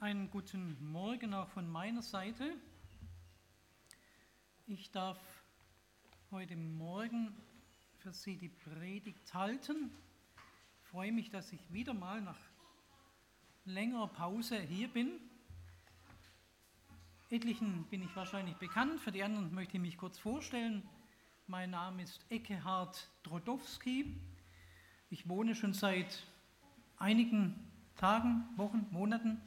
Einen guten Morgen auch von meiner Seite. Ich darf heute Morgen für Sie die Predigt halten. Ich freue mich, dass ich wieder mal nach längerer Pause hier bin. Etlichen bin ich wahrscheinlich bekannt, für die anderen möchte ich mich kurz vorstellen. Mein Name ist Eckehard Drodowski. Ich wohne schon seit einigen Tagen, Wochen, Monaten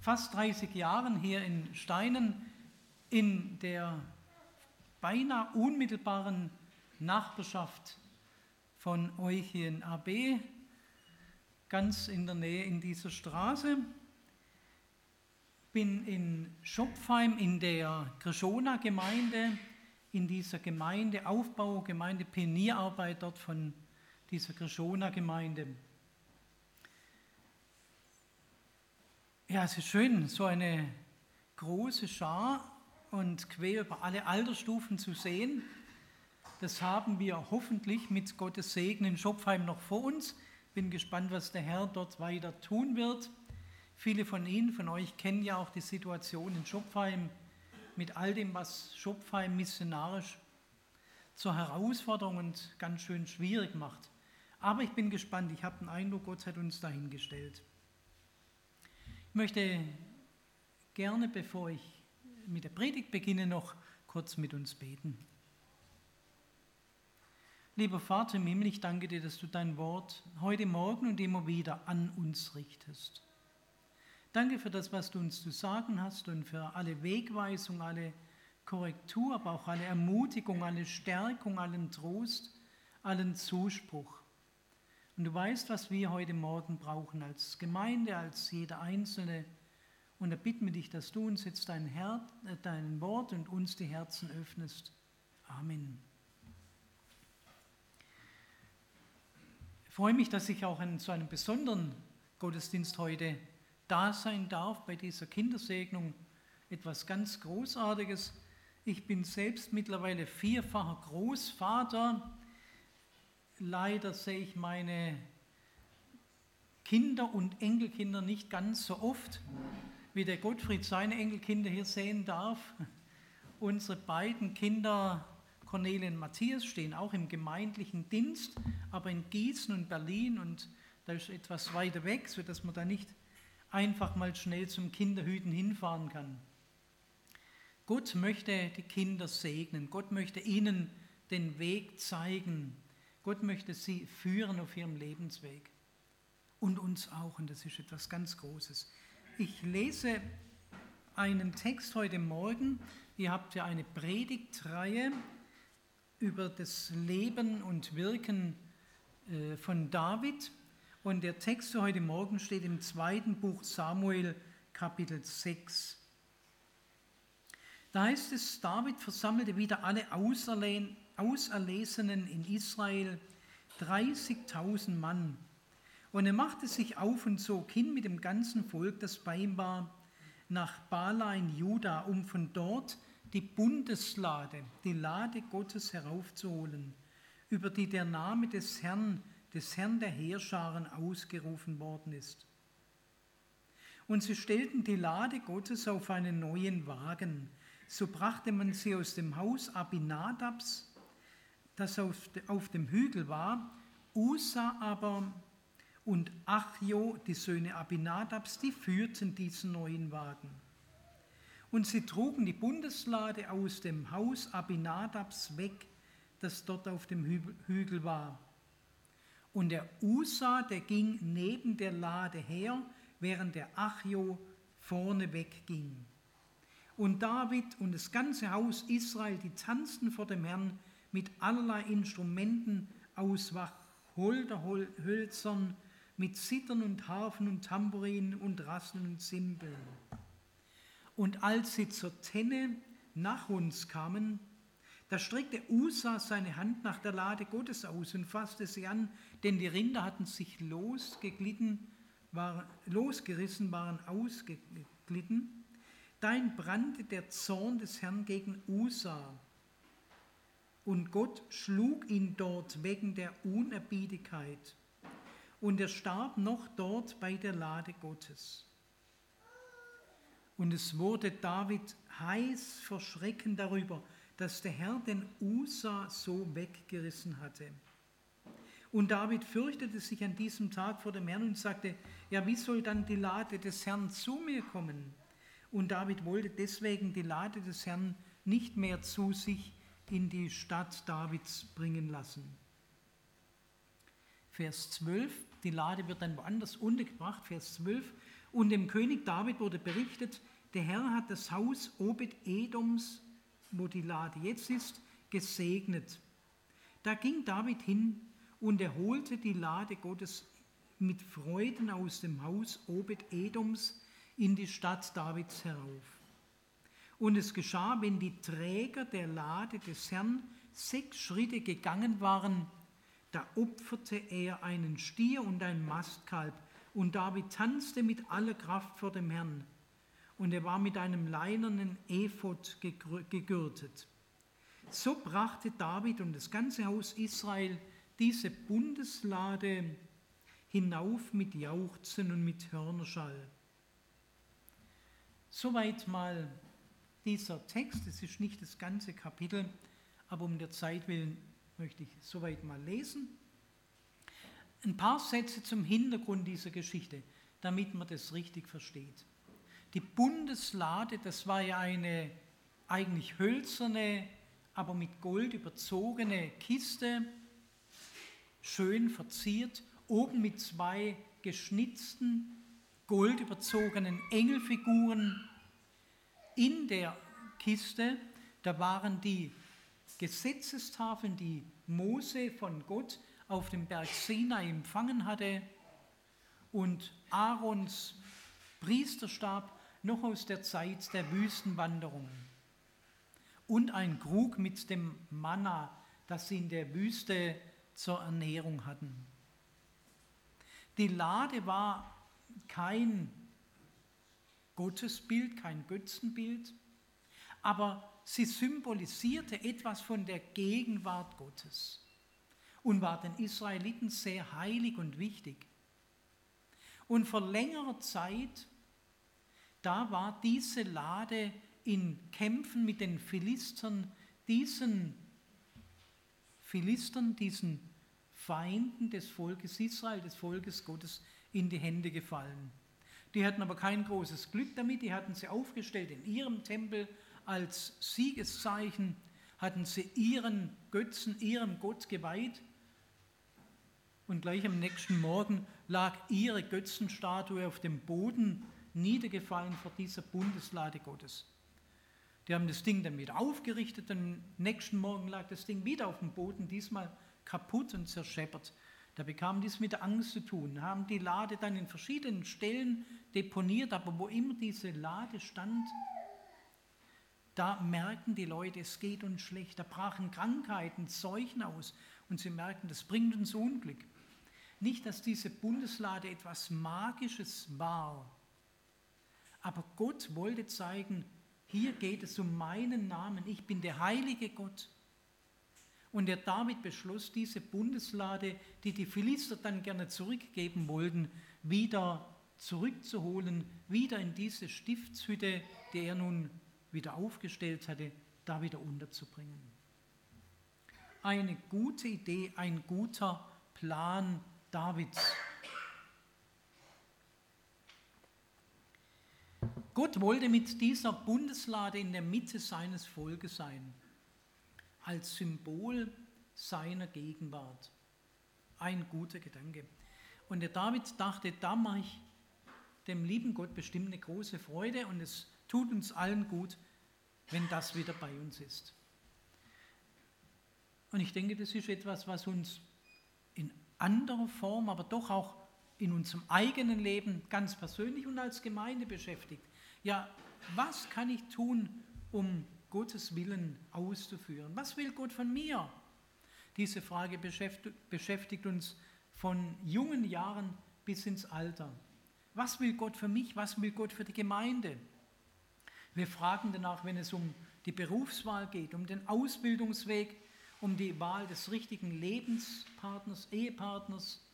fast 30 Jahren hier in Steinen in der beinahe unmittelbaren Nachbarschaft von euch hier in AB, ganz in der Nähe in dieser Straße. Bin in Schopfheim in der Krishona-Gemeinde, in dieser Gemeindeaufbau, Gemeinde Pionierarbeit dort von dieser Krishona-Gemeinde. Ja, es ist schön, so eine große Schar und quer über alle Altersstufen zu sehen. Das haben wir hoffentlich mit Gottes Segen in Schopfheim noch vor uns. Bin gespannt, was der Herr dort weiter tun wird. Viele von Ihnen, von euch kennen ja auch die Situation in Schopfheim mit all dem, was Schopfheim missionarisch zur Herausforderung und ganz schön schwierig macht. Aber ich bin gespannt. Ich habe den Eindruck, Gott hat uns dahingestellt. Ich möchte gerne, bevor ich mit der Predigt beginne, noch kurz mit uns beten. Lieber Vater im ich danke dir, dass du dein Wort heute Morgen und immer wieder an uns richtest. Danke für das, was du uns zu sagen hast und für alle Wegweisung, alle Korrektur, aber auch alle Ermutigung, alle Stärkung, allen Trost, allen Zuspruch. Und du weißt, was wir heute Morgen brauchen als Gemeinde, als jeder Einzelne. Und da bitten wir dich, dass du uns jetzt dein, Herz, äh, dein Wort und uns die Herzen öffnest. Amen. Ich freue mich, dass ich auch in so einem besonderen Gottesdienst heute da sein darf, bei dieser Kindersegnung. Etwas ganz Großartiges. Ich bin selbst mittlerweile vierfacher Großvater leider sehe ich meine Kinder und Enkelkinder nicht ganz so oft, wie der Gottfried seine Enkelkinder hier sehen darf. Unsere beiden Kinder, Cornelia und Matthias, stehen auch im gemeindlichen Dienst, aber in Gießen und Berlin und da ist etwas weiter weg, sodass man da nicht einfach mal schnell zum Kinderhüten hinfahren kann. Gott möchte die Kinder segnen, Gott möchte ihnen den Weg zeigen Gott möchte sie führen auf ihrem Lebensweg und uns auch, und das ist etwas ganz Großes. Ich lese einen Text heute Morgen. Ihr habt ja eine Predigtreihe über das Leben und Wirken äh, von David. Und der Text für heute Morgen steht im zweiten Buch Samuel, Kapitel 6. Da heißt es, David versammelte wieder alle Auserlehnen Auserlesenen in Israel 30.000 Mann. Und er machte sich auf und zog hin mit dem ganzen Volk, das bei ihm war, nach Bala in Juda, um von dort die Bundeslade, die Lade Gottes heraufzuholen, über die der Name des Herrn, des Herrn der Heerscharen ausgerufen worden ist. Und sie stellten die Lade Gottes auf einen neuen Wagen. So brachte man sie aus dem Haus Abinadabs das auf dem Hügel war. Usa aber und Achjo, die Söhne Abinadabs, die führten diesen neuen Wagen. Und sie trugen die Bundeslade aus dem Haus Abinadabs weg, das dort auf dem Hügel war. Und der Usa, der ging neben der Lade her, während der Achjo vorne wegging. Und David und das ganze Haus Israel, die tanzten vor dem Herrn mit allerlei Instrumenten aus Wacholderhölzern, mit Zittern und Harfen und Tambourinen und Rasseln und Zimbeln. Und als sie zur Tenne nach uns kamen, da streckte Usa seine Hand nach der Lade Gottes aus und fasste sie an, denn die Rinder hatten sich losgeglitten, war, losgerissen, waren ausgeglitten. Dahin brannte der Zorn des Herrn gegen Usa und Gott schlug ihn dort wegen der Unerbietigkeit. Und er starb noch dort bei der Lade Gottes. Und es wurde David heiß vor Schrecken darüber, dass der Herr den Usa so weggerissen hatte. Und David fürchtete sich an diesem Tag vor dem Herrn und sagte, ja, wie soll dann die Lade des Herrn zu mir kommen? Und David wollte deswegen die Lade des Herrn nicht mehr zu sich in die Stadt Davids bringen lassen. Vers 12, die Lade wird dann woanders untergebracht, Vers 12, und dem König David wurde berichtet, der Herr hat das Haus Obed-Edoms, wo die Lade jetzt ist, gesegnet. Da ging David hin und er holte die Lade Gottes mit Freuden aus dem Haus Obed-Edoms in die Stadt Davids herauf. Und es geschah, wenn die Träger der Lade des Herrn sechs Schritte gegangen waren, da opferte er einen Stier und ein Mastkalb, und David tanzte mit aller Kraft vor dem Herrn, und er war mit einem leinernen Ephod gegürtet. So brachte David und das ganze Haus Israel diese Bundeslade hinauf mit Jauchzen und mit Hörnerschall. Soweit mal dieser Text. Es ist nicht das ganze Kapitel, aber um der Zeit willen möchte ich soweit mal lesen. Ein paar Sätze zum Hintergrund dieser Geschichte, damit man das richtig versteht. Die Bundeslade, das war ja eine eigentlich hölzerne, aber mit Gold überzogene Kiste, schön verziert, oben mit zwei geschnitzten, goldüberzogenen Engelfiguren. In der Kiste, da waren die Gesetzestafeln, die Mose von Gott auf dem Berg Sinai empfangen hatte und Aarons Priesterstab noch aus der Zeit der Wüstenwanderung und ein Krug mit dem Manna, das sie in der Wüste zur Ernährung hatten. Die Lade war kein Gottesbild, kein Götzenbild, aber sie symbolisierte etwas von der Gegenwart Gottes und war den Israeliten sehr heilig und wichtig. Und vor längerer Zeit, da war diese Lade in Kämpfen mit den Philistern, diesen Philistern, diesen Feinden des Volkes Israel, des Volkes Gottes, in die Hände gefallen. Die hatten aber kein großes Glück damit, die hatten sie aufgestellt in ihrem Tempel als Siegeszeichen, hatten sie ihren Götzen, ihrem Gott geweiht und gleich am nächsten Morgen lag ihre Götzenstatue auf dem Boden niedergefallen vor dieser Bundeslade Gottes. Die haben das Ding wieder aufgerichtet am nächsten Morgen lag das Ding wieder auf dem Boden, diesmal kaputt und zerscheppert. Da bekamen dies mit Angst zu tun, haben die Lade dann in verschiedenen Stellen deponiert, aber wo immer diese Lade stand, da merkten die Leute, es geht uns schlecht, da brachen Krankheiten, Seuchen aus und sie merkten, das bringt uns Unglück. Nicht, dass diese Bundeslade etwas Magisches war, aber Gott wollte zeigen, hier geht es um meinen Namen, ich bin der heilige Gott. Und der David beschloss, diese Bundeslade, die die Philister dann gerne zurückgeben wollten, wieder zurückzuholen, wieder in diese Stiftshütte, die er nun wieder aufgestellt hatte, da wieder unterzubringen. Eine gute Idee, ein guter Plan Davids. Gott wollte mit dieser Bundeslade in der Mitte seines Volkes sein, als Symbol seiner Gegenwart. Ein guter Gedanke. Und der David dachte, da mache ich dem lieben Gott bestimmt eine große Freude und es tut uns allen gut, wenn das wieder bei uns ist. Und ich denke, das ist etwas, was uns in anderer Form, aber doch auch in unserem eigenen Leben ganz persönlich und als Gemeinde beschäftigt. Ja, was kann ich tun, um Gottes Willen auszuführen? Was will Gott von mir? Diese Frage beschäftigt uns von jungen Jahren bis ins Alter. Was will Gott für mich? Was will Gott für die Gemeinde? Wir fragen danach, wenn es um die Berufswahl geht, um den Ausbildungsweg, um die Wahl des richtigen Lebenspartners, Ehepartners,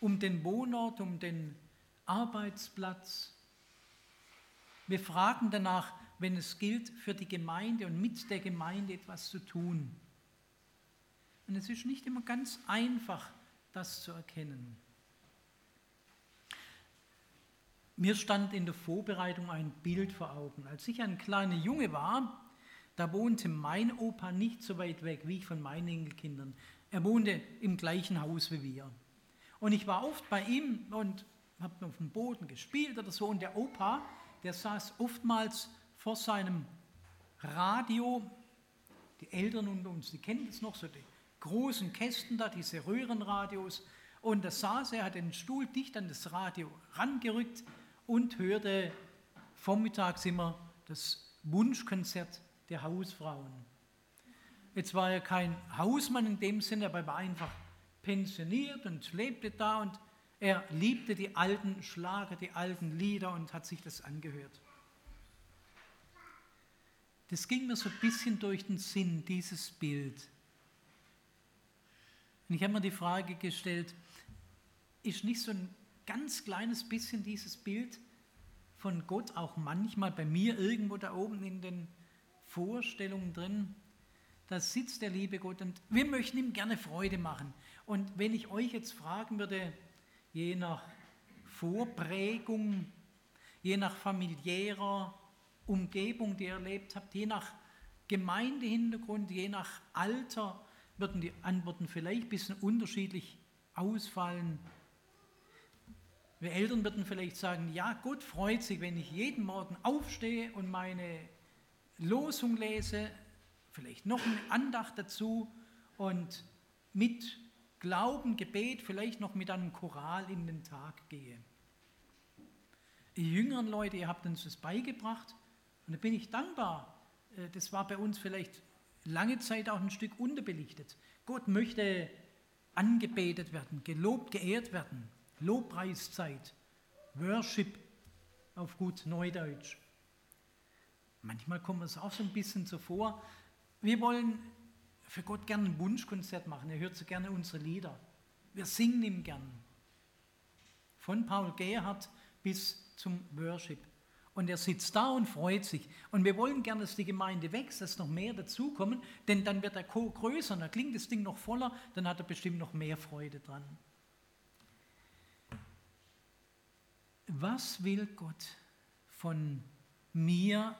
um den Wohnort, um den Arbeitsplatz. Wir fragen danach, wenn es gilt, für die Gemeinde und mit der Gemeinde etwas zu tun. Und es ist nicht immer ganz einfach, das zu erkennen. Mir stand in der Vorbereitung ein Bild vor Augen. Als ich ein kleiner Junge war, da wohnte mein Opa nicht so weit weg wie ich von meinen Enkelkindern. Er wohnte im gleichen Haus wie wir. Und ich war oft bei ihm und habe auf dem Boden gespielt oder so. Und der Opa, der saß oftmals vor seinem Radio. Die Eltern unter uns, die kennen das noch, so die großen Kästen da, diese Röhrenradios. Und da saß er, hat den Stuhl dicht an das Radio rangerückt und hörte vormittags immer das Wunschkonzert der Hausfrauen. Jetzt war er kein Hausmann in dem Sinne, aber er war einfach pensioniert und lebte da und er liebte die alten Schlager, die alten Lieder und hat sich das angehört. Das ging mir so ein bisschen durch den Sinn, dieses Bild. Und ich habe mir die Frage gestellt, ist nicht so ein ganz kleines bisschen dieses Bild von Gott auch manchmal bei mir irgendwo da oben in den Vorstellungen drin. Da sitzt der liebe Gott und wir möchten ihm gerne Freude machen. Und wenn ich euch jetzt fragen würde, je nach Vorprägung, je nach familiärer Umgebung, die ihr erlebt habt, je nach Gemeindehintergrund, je nach Alter, würden die Antworten vielleicht ein bisschen unterschiedlich ausfallen. Wir Eltern würden vielleicht sagen, ja, Gott freut sich, wenn ich jeden Morgen aufstehe und meine Losung lese, vielleicht noch eine Andacht dazu und mit Glauben, Gebet, vielleicht noch mit einem Choral in den Tag gehe. Ihr jüngeren Leute, ihr habt uns das beigebracht und da bin ich dankbar. Äh, das war bei uns vielleicht lange Zeit auch ein Stück unterbelichtet. Gott möchte angebetet werden, gelobt, geehrt werden. Lobpreiszeit, Worship auf gut Neudeutsch. Manchmal kommt es auch so ein bisschen so vor, wir wollen für Gott gerne ein Wunschkonzert machen. Er hört so gerne unsere Lieder. Wir singen ihm gern. Von Paul Gerhardt bis zum Worship. Und er sitzt da und freut sich. Und wir wollen gerne, dass die Gemeinde wächst, dass noch mehr dazukommen, denn dann wird er größer, dann klingt das Ding noch voller, dann hat er bestimmt noch mehr Freude dran. was will Gott von mir,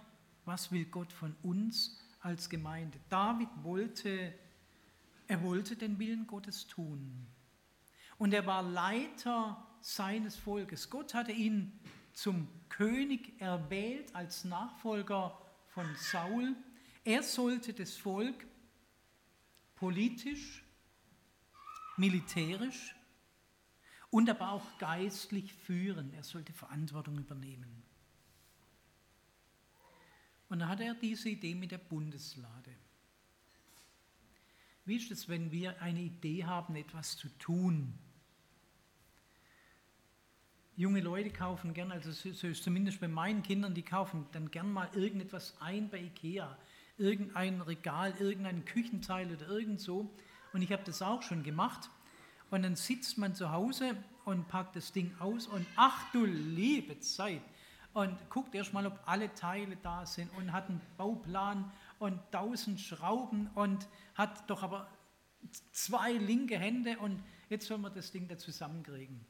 was will Gott von uns als Gemeinde? David wollte, er wollte den Willen Gottes tun. Und er war Leiter seines Volkes. Gott hatte ihn zum König erwählt als Nachfolger von Saul. Er sollte das Volk politisch, militärisch und aber auch geistlich führen. Er sollte Verantwortung übernehmen. Und dann hatte er diese Idee mit der Bundeslade. Wie ist es, wenn wir eine Idee haben, etwas zu tun? Junge Leute kaufen gern, also zumindest bei meinen Kindern, die kaufen dann gern mal irgendetwas ein bei Ikea, irgendein Regal, irgendein Küchenteil oder irgend so. Und ich habe das auch schon gemacht. Und dann sitzt man zu Hause und packt das Ding aus und ach du liebe Zeit und guckt erstmal, ob alle Teile da sind und hat einen Bauplan und tausend Schrauben und hat doch aber zwei linke Hände und jetzt soll man das Ding da zusammenkriegen.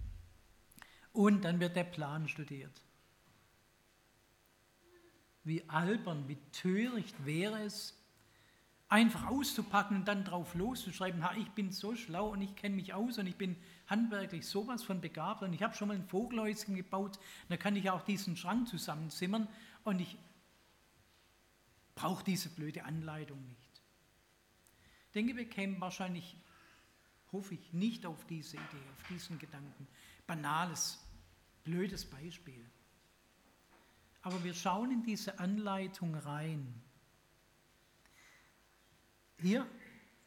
Und dann wird der Plan studiert. Wie albern, wie töricht wäre es, einfach auszupacken und dann drauf loszuschreiben, ha, ich bin so schlau und ich kenne mich aus und ich bin handwerklich sowas von begabt und ich habe schon mal ein Vogelhäuschen gebaut, da kann ich auch diesen Schrank zusammenzimmern und ich brauche diese blöde Anleitung nicht. Ich denke, wir kämen wahrscheinlich, hoffe ich, nicht auf diese Idee, auf diesen Gedanken. Banales, blödes Beispiel. Aber wir schauen in diese Anleitung rein hier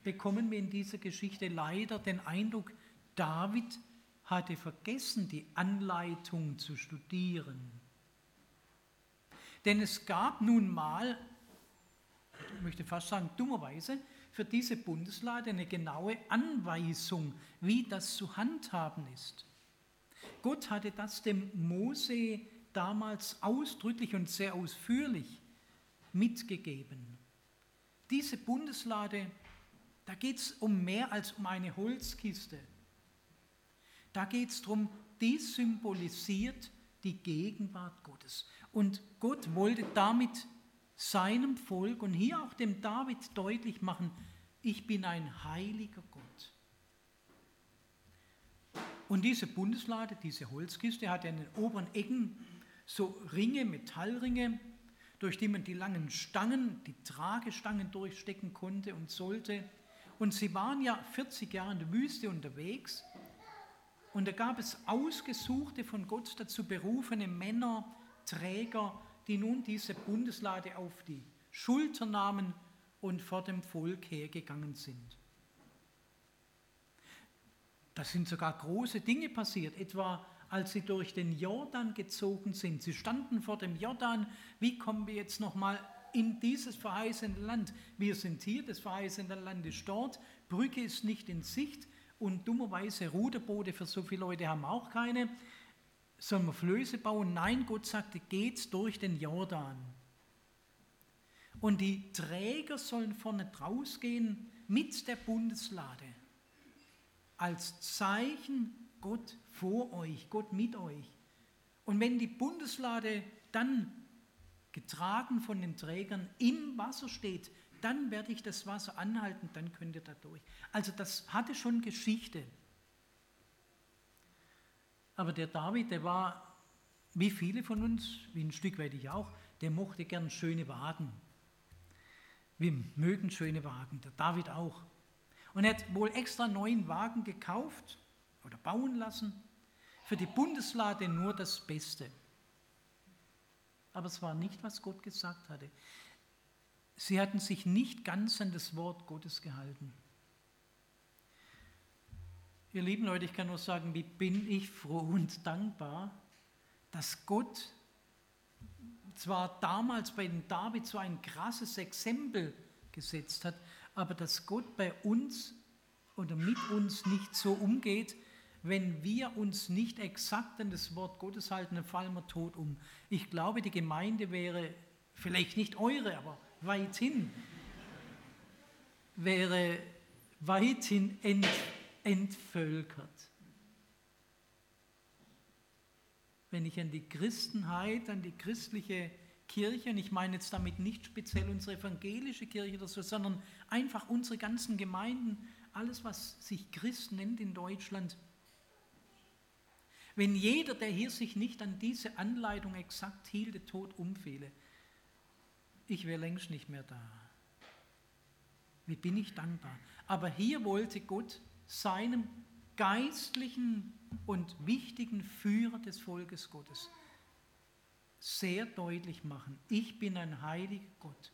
bekommen wir in dieser Geschichte leider den Eindruck, David hatte vergessen, die Anleitung zu studieren. Denn es gab nun mal, ich möchte fast sagen dummerweise, für diese Bundeslade eine genaue Anweisung, wie das zu handhaben ist. Gott hatte das dem Mose damals ausdrücklich und sehr ausführlich mitgegeben. Diese Bundeslade, da geht es um mehr als um eine Holzkiste. Da geht es darum, die symbolisiert die Gegenwart Gottes. Und Gott wollte damit seinem Volk und hier auch dem David deutlich machen, ich bin ein heiliger Gott. Und diese Bundeslade, diese Holzkiste, hat in den oberen Ecken so Ringe, Metallringe, durch die man die langen Stangen, die Tragestangen durchstecken konnte und sollte. Und sie waren ja 40 Jahre in der Wüste unterwegs. Und da gab es ausgesuchte, von Gott dazu berufene Männer, Träger, die nun diese Bundeslade auf die Schulter nahmen und vor dem Volk hergegangen sind. Da sind sogar große Dinge passiert, etwa als sie durch den Jordan gezogen sind. Sie standen vor dem Jordan. Wie kommen wir jetzt nochmal in dieses verheißene Land? Wir sind hier, das verheißene Land ist dort. Brücke ist nicht in Sicht und dummerweise Ruderboote für so viele Leute haben auch keine. Sollen wir Flöße bauen? Nein, Gott sagte, geht durch den Jordan. Und die Träger sollen vorne draus gehen mit der Bundeslade als Zeichen Gott vor euch, Gott mit euch. Und wenn die Bundeslade dann getragen von den Trägern im Wasser steht, dann werde ich das Wasser anhalten, dann könnt ihr da durch. Also das hatte schon Geschichte. Aber der David, der war, wie viele von uns, wie ein Stück weit ich auch, der mochte gern schöne Wagen. Wir mögen schöne Wagen, der David auch. Und hat wohl extra neuen Wagen gekauft oder bauen lassen. Für die Bundeslade nur das Beste. Aber es war nicht, was Gott gesagt hatte. Sie hatten sich nicht ganz an das Wort Gottes gehalten. Ihr lieben Leute, ich kann nur sagen, wie bin ich froh und dankbar, dass Gott zwar damals bei den David so ein krasses Exempel gesetzt hat, aber dass Gott bei uns oder mit uns nicht so umgeht, wenn wir uns nicht exakt an das Wort Gottes halten, dann fallen wir tot um. Ich glaube, die Gemeinde wäre vielleicht nicht eure, aber weithin, wäre weithin ent, entvölkert. Wenn ich an die Christenheit, an die christliche Kirche, und ich meine jetzt damit nicht speziell unsere evangelische Kirche oder so, sondern einfach unsere ganzen Gemeinden, alles, was sich Christ nennt in Deutschland. Wenn jeder, der hier sich nicht an diese Anleitung exakt hielte, tot umfehle, ich wäre längst nicht mehr da. Wie bin ich dankbar. Aber hier wollte Gott seinem geistlichen und wichtigen Führer des Volkes Gottes sehr deutlich machen, ich bin ein heiliger Gott.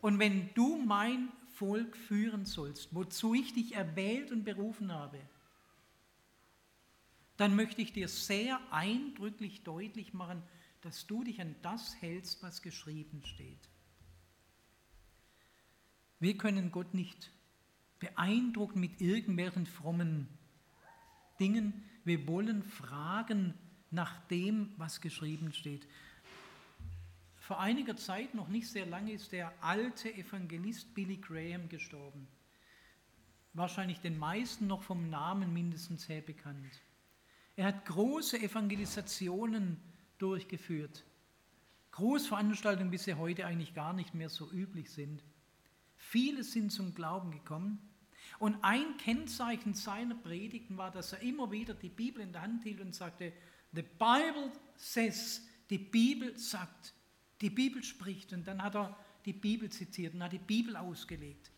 Und wenn du mein Volk führen sollst, wozu ich dich erwählt und berufen habe, dann möchte ich dir sehr eindrücklich deutlich machen, dass du dich an das hältst, was geschrieben steht. Wir können Gott nicht beeindrucken mit irgendwelchen frommen Dingen. Wir wollen fragen, nach dem, was geschrieben steht. Vor einiger Zeit, noch nicht sehr lange, ist der alte Evangelist Billy Graham gestorben. Wahrscheinlich den meisten noch vom Namen mindestens her bekannt. Er hat große Evangelisationen durchgeführt. Großveranstaltungen, wie sie heute eigentlich gar nicht mehr so üblich sind. Viele sind zum Glauben gekommen. Und ein Kennzeichen seiner Predigten war, dass er immer wieder die Bibel in der Hand hielt und sagte, The Bible says, die Bibel sagt, die Bibel spricht. Und dann hat er die Bibel zitiert und hat die Bibel ausgelegt.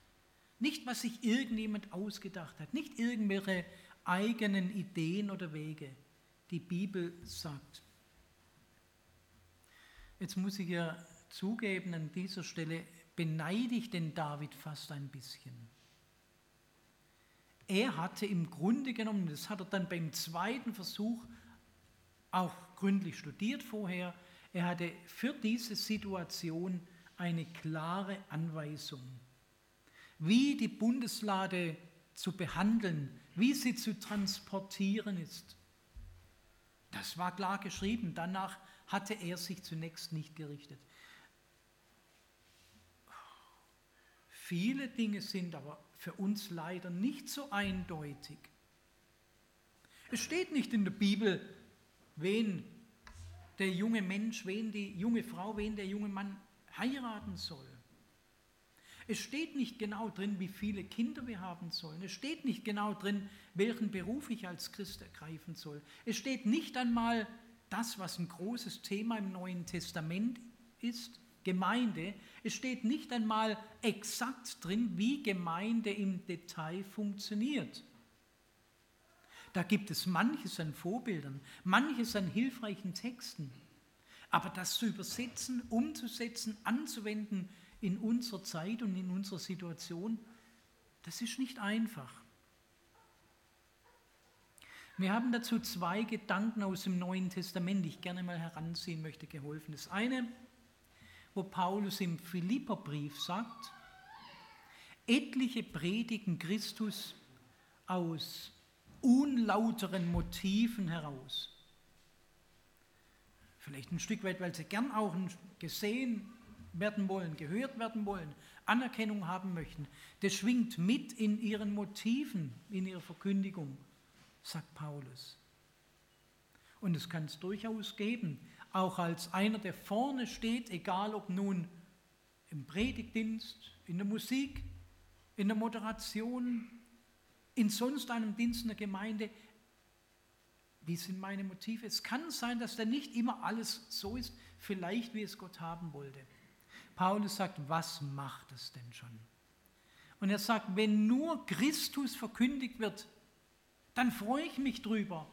Nicht, was sich irgendjemand ausgedacht hat, nicht irgendwelche eigenen Ideen oder Wege. Die Bibel sagt. Jetzt muss ich ja zugeben, an dieser Stelle beneide ich den David fast ein bisschen. Er hatte im Grunde genommen, das hat er dann beim zweiten Versuch auch gründlich studiert vorher. Er hatte für diese Situation eine klare Anweisung, wie die Bundeslade zu behandeln, wie sie zu transportieren ist. Das war klar geschrieben. Danach hatte er sich zunächst nicht gerichtet. Viele Dinge sind aber für uns leider nicht so eindeutig. Es steht nicht in der Bibel, wen der junge Mensch, wen die junge Frau, wen der junge Mann heiraten soll. Es steht nicht genau drin, wie viele Kinder wir haben sollen. Es steht nicht genau drin, welchen Beruf ich als Christ ergreifen soll. Es steht nicht einmal das, was ein großes Thema im Neuen Testament ist, Gemeinde. Es steht nicht einmal exakt drin, wie Gemeinde im Detail funktioniert. Da gibt es manches an Vorbildern, manches an hilfreichen Texten. Aber das zu übersetzen, umzusetzen, anzuwenden in unserer Zeit und in unserer Situation, das ist nicht einfach. Wir haben dazu zwei Gedanken aus dem Neuen Testament, die ich gerne mal heranziehen möchte, geholfen. Das eine, wo Paulus im Philipperbrief sagt, etliche predigen Christus aus unlauteren Motiven heraus. Vielleicht ein Stück weit, weil sie gern auch gesehen werden wollen, gehört werden wollen, Anerkennung haben möchten. Das schwingt mit in ihren Motiven, in ihrer Verkündigung, sagt Paulus. Und es kann es durchaus geben, auch als einer, der vorne steht, egal ob nun im Predigtdienst, in der Musik, in der Moderation, in sonst einem Dienst in der Gemeinde, wie sind meine Motive? Es kann sein, dass da nicht immer alles so ist, vielleicht wie es Gott haben wollte. Paulus sagt, was macht es denn schon? Und er sagt, wenn nur Christus verkündigt wird, dann freue ich mich drüber.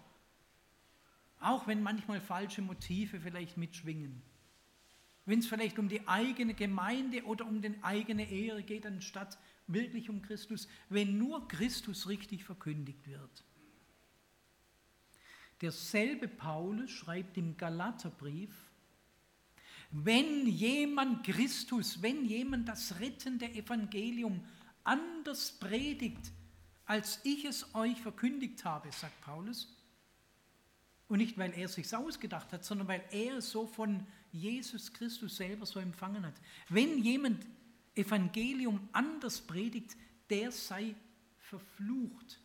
Auch wenn manchmal falsche Motive vielleicht mitschwingen. Wenn es vielleicht um die eigene Gemeinde oder um die eigene Ehre geht, anstatt wirklich um Christus, wenn nur Christus richtig verkündigt wird. Derselbe Paulus schreibt im Galaterbrief, wenn jemand Christus, wenn jemand das rettende Evangelium anders predigt, als ich es euch verkündigt habe, sagt Paulus, und nicht, weil er es sich ausgedacht hat, sondern weil er es so von Jesus Christus selber so empfangen hat. Wenn jemand Evangelium anders predigt, der sei verflucht.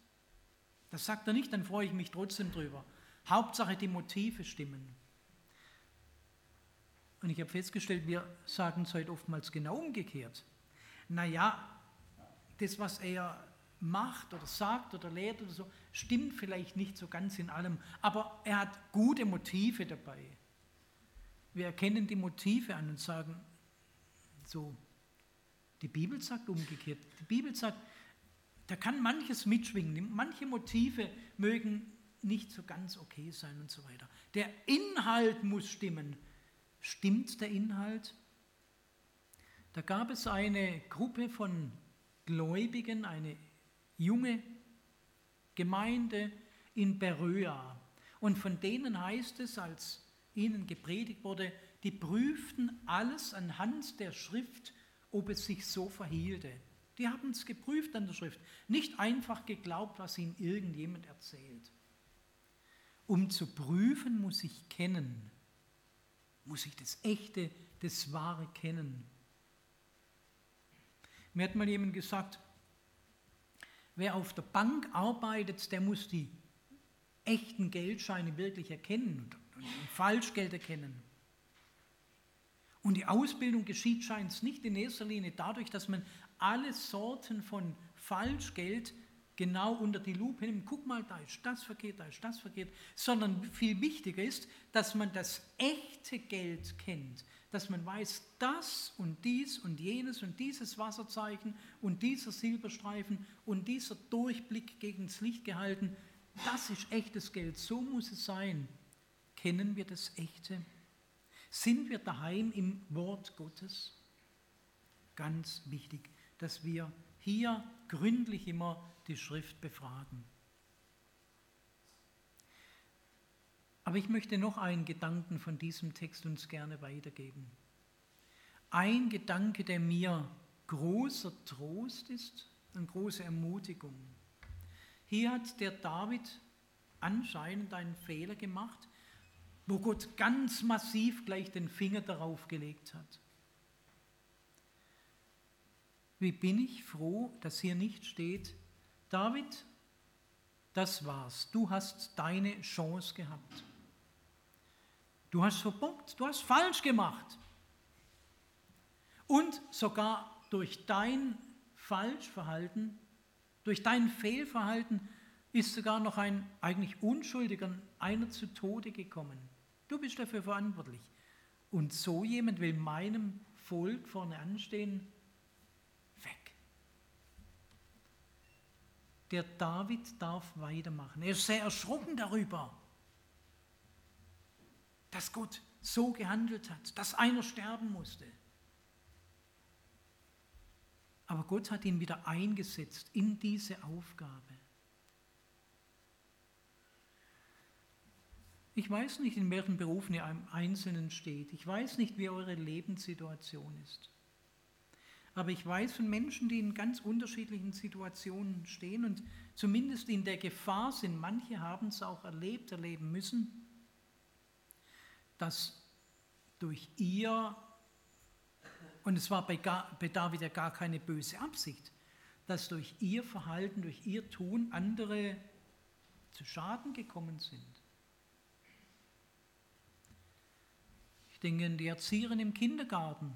Das sagt er nicht, dann freue ich mich trotzdem drüber. Hauptsache die Motive stimmen. Und ich habe festgestellt, wir sagen es heute oftmals genau umgekehrt. Naja, das, was er macht oder sagt oder lehrt oder so, stimmt vielleicht nicht so ganz in allem, aber er hat gute Motive dabei. Wir erkennen die Motive an und sagen, so, die Bibel sagt umgekehrt. Die Bibel sagt, da kann manches mitschwingen, manche Motive mögen nicht so ganz okay sein und so weiter. Der Inhalt muss stimmen. Stimmt der Inhalt? Da gab es eine Gruppe von Gläubigen, eine junge Gemeinde in Beröa. Und von denen heißt es, als ihnen gepredigt wurde, die prüften alles anhand der Schrift, ob es sich so verhielte. Die haben es geprüft an der Schrift, nicht einfach geglaubt, was ihnen irgendjemand erzählt. Um zu prüfen, muss ich kennen, muss ich das Echte, das Wahre kennen. Mir hat mal jemand gesagt, wer auf der Bank arbeitet, der muss die echten Geldscheine wirklich erkennen und Falschgeld erkennen. Und die Ausbildung geschieht scheint nicht in erster Linie dadurch, dass man alle Sorten von Falschgeld genau unter die Lupe nimmt, guck mal, da ist das verkehrt, da ist das verkehrt, sondern viel wichtiger ist, dass man das echte Geld kennt, dass man weiß, das und dies und jenes und dieses Wasserzeichen und dieser Silberstreifen und dieser Durchblick gegen das Licht gehalten, das ist echtes Geld, so muss es sein. Kennen wir das echte? Sind wir daheim im Wort Gottes? Ganz wichtig, dass wir hier gründlich immer die Schrift befragen. Aber ich möchte noch einen Gedanken von diesem Text uns gerne weitergeben. Ein Gedanke, der mir großer Trost ist und große Ermutigung. Hier hat der David anscheinend einen Fehler gemacht wo Gott ganz massiv gleich den Finger darauf gelegt hat. Wie bin ich froh, dass hier nicht steht, David, das war's, du hast deine Chance gehabt. Du hast verbockt, du hast falsch gemacht. Und sogar durch dein Falschverhalten, durch dein Fehlverhalten ist sogar noch ein eigentlich Unschuldiger, einer zu Tode gekommen. Du bist dafür verantwortlich. Und so jemand will meinem Volk vorne anstehen, weg. Der David darf weitermachen. Er ist sehr erschrocken darüber, dass Gott so gehandelt hat, dass einer sterben musste. Aber Gott hat ihn wieder eingesetzt in diese Aufgabe. Ich weiß nicht, in welchen Berufen ihr im Einzelnen steht. Ich weiß nicht, wie eure Lebenssituation ist. Aber ich weiß von Menschen, die in ganz unterschiedlichen Situationen stehen und zumindest in der Gefahr sind, manche haben es auch erlebt, erleben müssen, dass durch ihr, und es war bei, bei David ja gar keine böse Absicht, dass durch ihr Verhalten, durch ihr Tun andere zu Schaden gekommen sind. An die Erzieherin im Kindergarten.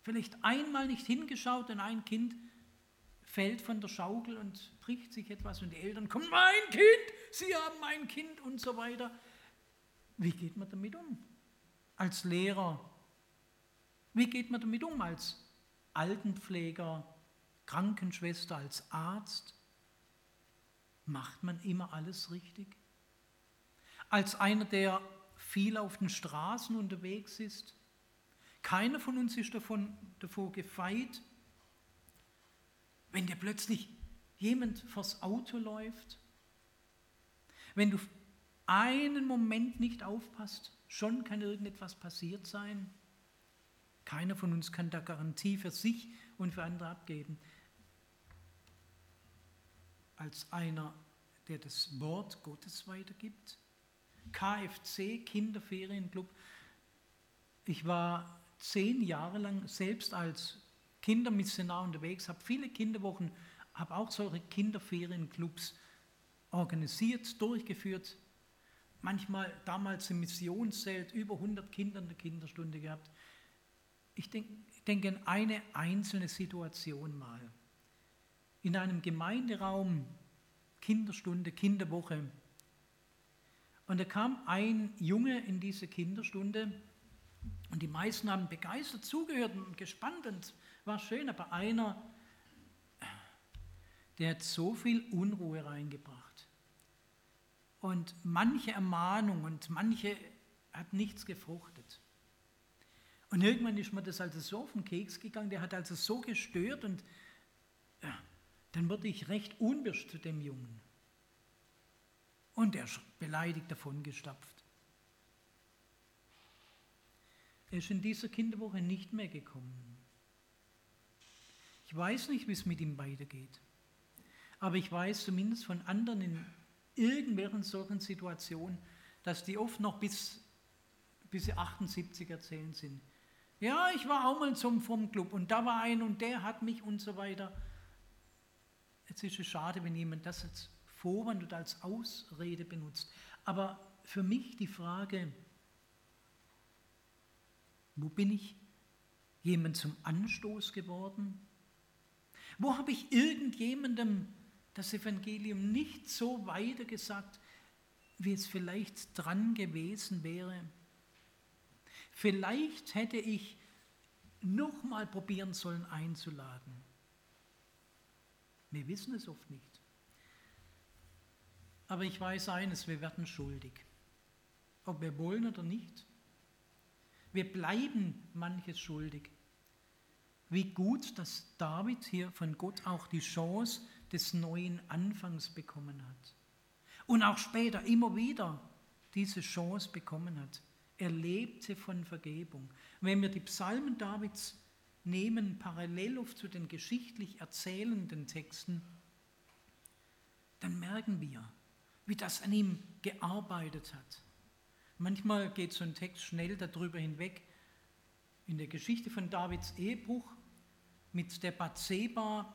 Vielleicht einmal nicht hingeschaut und ein Kind fällt von der Schaukel und bricht sich etwas und die Eltern kommen, mein Kind, Sie haben mein Kind und so weiter. Wie geht man damit um? Als Lehrer. Wie geht man damit um? Als Altenpfleger, Krankenschwester, als Arzt? Macht man immer alles richtig? Als einer, der viel auf den Straßen unterwegs ist. Keiner von uns ist davon, davor gefeit, wenn dir plötzlich jemand vors Auto läuft. Wenn du einen Moment nicht aufpasst, schon kann irgendetwas passiert sein. Keiner von uns kann da Garantie für sich und für andere abgeben. Als einer, der das Wort Gottes weitergibt, KFC, Kinderferienclub. Ich war zehn Jahre lang selbst als Kindermissionar unterwegs, habe viele Kinderwochen, habe auch solche Kinderferienclubs organisiert, durchgeführt. Manchmal damals im Missionszelt über 100 Kinder in der Kinderstunde gehabt. Ich denke denk an eine einzelne Situation mal. In einem Gemeinderaum, Kinderstunde, Kinderwoche, und da kam ein Junge in diese Kinderstunde und die meisten haben begeistert zugehört und gespannt und war schön, aber einer, der hat so viel Unruhe reingebracht. Und manche Ermahnung und manche hat nichts gefruchtet. Und irgendwann ist mir das also so auf den Keks gegangen, der hat also so gestört und ja, dann wurde ich recht unwirsch zu dem Jungen. Und er ist beleidigt davongestapft. Er ist in dieser Kinderwoche nicht mehr gekommen. Ich weiß nicht, wie es mit ihm weitergeht. Aber ich weiß zumindest von anderen in irgendwelchen solchen Situationen, dass die oft noch bis, bis sie 78 erzählen sind. Ja, ich war auch mal zum vom Club und da war ein und der hat mich und so weiter. Jetzt ist es schade, wenn jemand das jetzt Vorwand oder als Ausrede benutzt. Aber für mich die Frage, wo bin ich jemand zum Anstoß geworden? Wo habe ich irgendjemandem das Evangelium nicht so weitergesagt, wie es vielleicht dran gewesen wäre? Vielleicht hätte ich nochmal probieren sollen einzuladen. Wir wissen es oft nicht. Aber ich weiß eines, wir werden schuldig. Ob wir wollen oder nicht. Wir bleiben manches schuldig. Wie gut, dass David hier von Gott auch die Chance des neuen Anfangs bekommen hat. Und auch später immer wieder diese Chance bekommen hat. Er lebte von Vergebung. Wenn wir die Psalmen Davids nehmen, parallel oft zu den geschichtlich erzählenden Texten, dann merken wir, wie das an ihm gearbeitet hat. Manchmal geht so ein Text schnell darüber hinweg. In der Geschichte von Davids Ehebruch mit der Bathseba,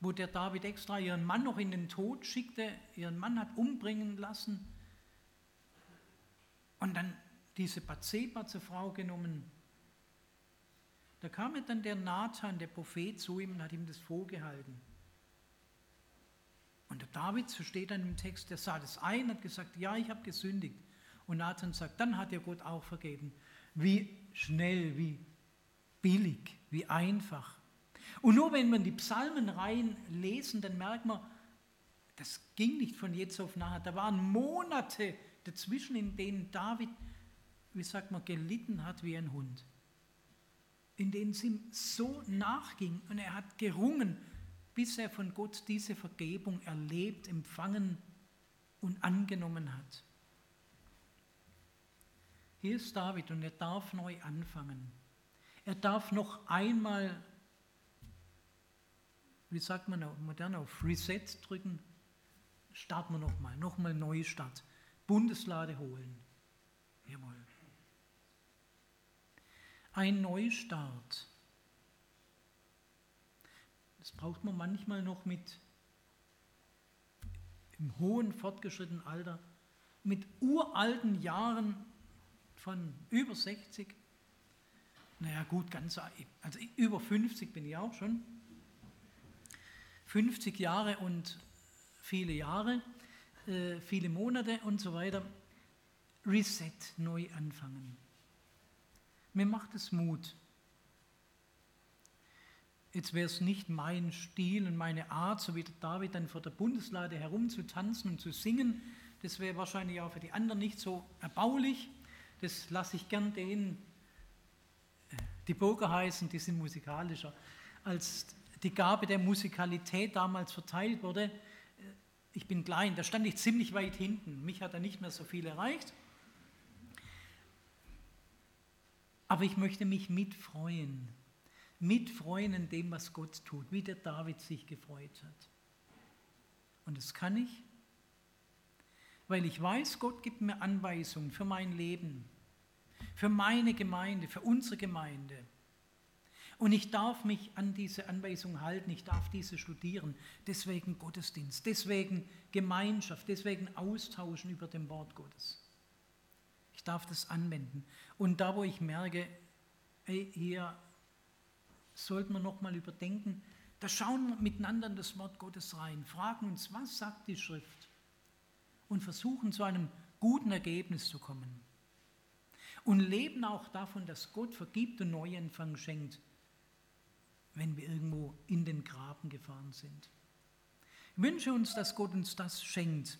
wo der David extra ihren Mann noch in den Tod schickte, ihren Mann hat umbringen lassen und dann diese Bathseba zur Frau genommen. Da kam dann der Nathan, der Prophet, zu ihm und hat ihm das vorgehalten. Und der David, so steht dann im Text, der sah das ein, hat gesagt, ja, ich habe gesündigt. Und Nathan sagt, dann hat dir Gott auch vergeben. Wie schnell, wie billig, wie einfach. Und nur wenn man die Psalmen rein lesen, dann merkt man, das ging nicht von jetzt auf nachher. Da waren Monate dazwischen, in denen David, wie sagt man, gelitten hat wie ein Hund. In denen es ihm so nachging und er hat gerungen, bis er von Gott diese Vergebung erlebt, empfangen und angenommen hat. Hier ist David und er darf neu anfangen. Er darf noch einmal, wie sagt man modern auf Reset drücken, starten wir nochmal, nochmal Neustart, Bundeslade holen. Jawohl. Ein Neustart. Braucht man manchmal noch mit im hohen, fortgeschrittenen Alter, mit uralten Jahren von über 60. Naja gut, ganz, also über 50 bin ich auch schon. 50 Jahre und viele Jahre, äh, viele Monate und so weiter. Reset, neu anfangen. Mir macht es Mut. Jetzt wäre es nicht mein Stil und meine Art, so wie David dann vor der Bundeslade herumzutanzen und zu singen. Das wäre wahrscheinlich auch für die anderen nicht so erbaulich. Das lasse ich gern denen, äh, die Burger heißen, die sind musikalischer. Als die Gabe der Musikalität damals verteilt wurde, äh, ich bin klein, da stand ich ziemlich weit hinten. Mich hat er nicht mehr so viel erreicht. Aber ich möchte mich mitfreuen mitfreuen in dem, was Gott tut, wie der David sich gefreut hat. Und das kann ich, weil ich weiß, Gott gibt mir Anweisungen für mein Leben, für meine Gemeinde, für unsere Gemeinde. Und ich darf mich an diese Anweisungen halten, ich darf diese studieren. Deswegen Gottesdienst, deswegen Gemeinschaft, deswegen austauschen über dem Wort Gottes. Ich darf das anwenden. Und da, wo ich merke, ey, hier sollten wir nochmal überdenken. Da schauen wir miteinander in das Wort Gottes rein, fragen uns, was sagt die Schrift? Und versuchen zu einem guten Ergebnis zu kommen. Und leben auch davon, dass Gott vergibt und Neuanfang schenkt, wenn wir irgendwo in den Graben gefahren sind. Ich wünsche uns, dass Gott uns das schenkt,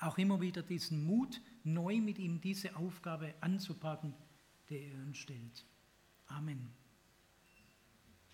auch immer wieder diesen Mut, neu mit ihm diese Aufgabe anzupacken, der er uns stellt. Amen.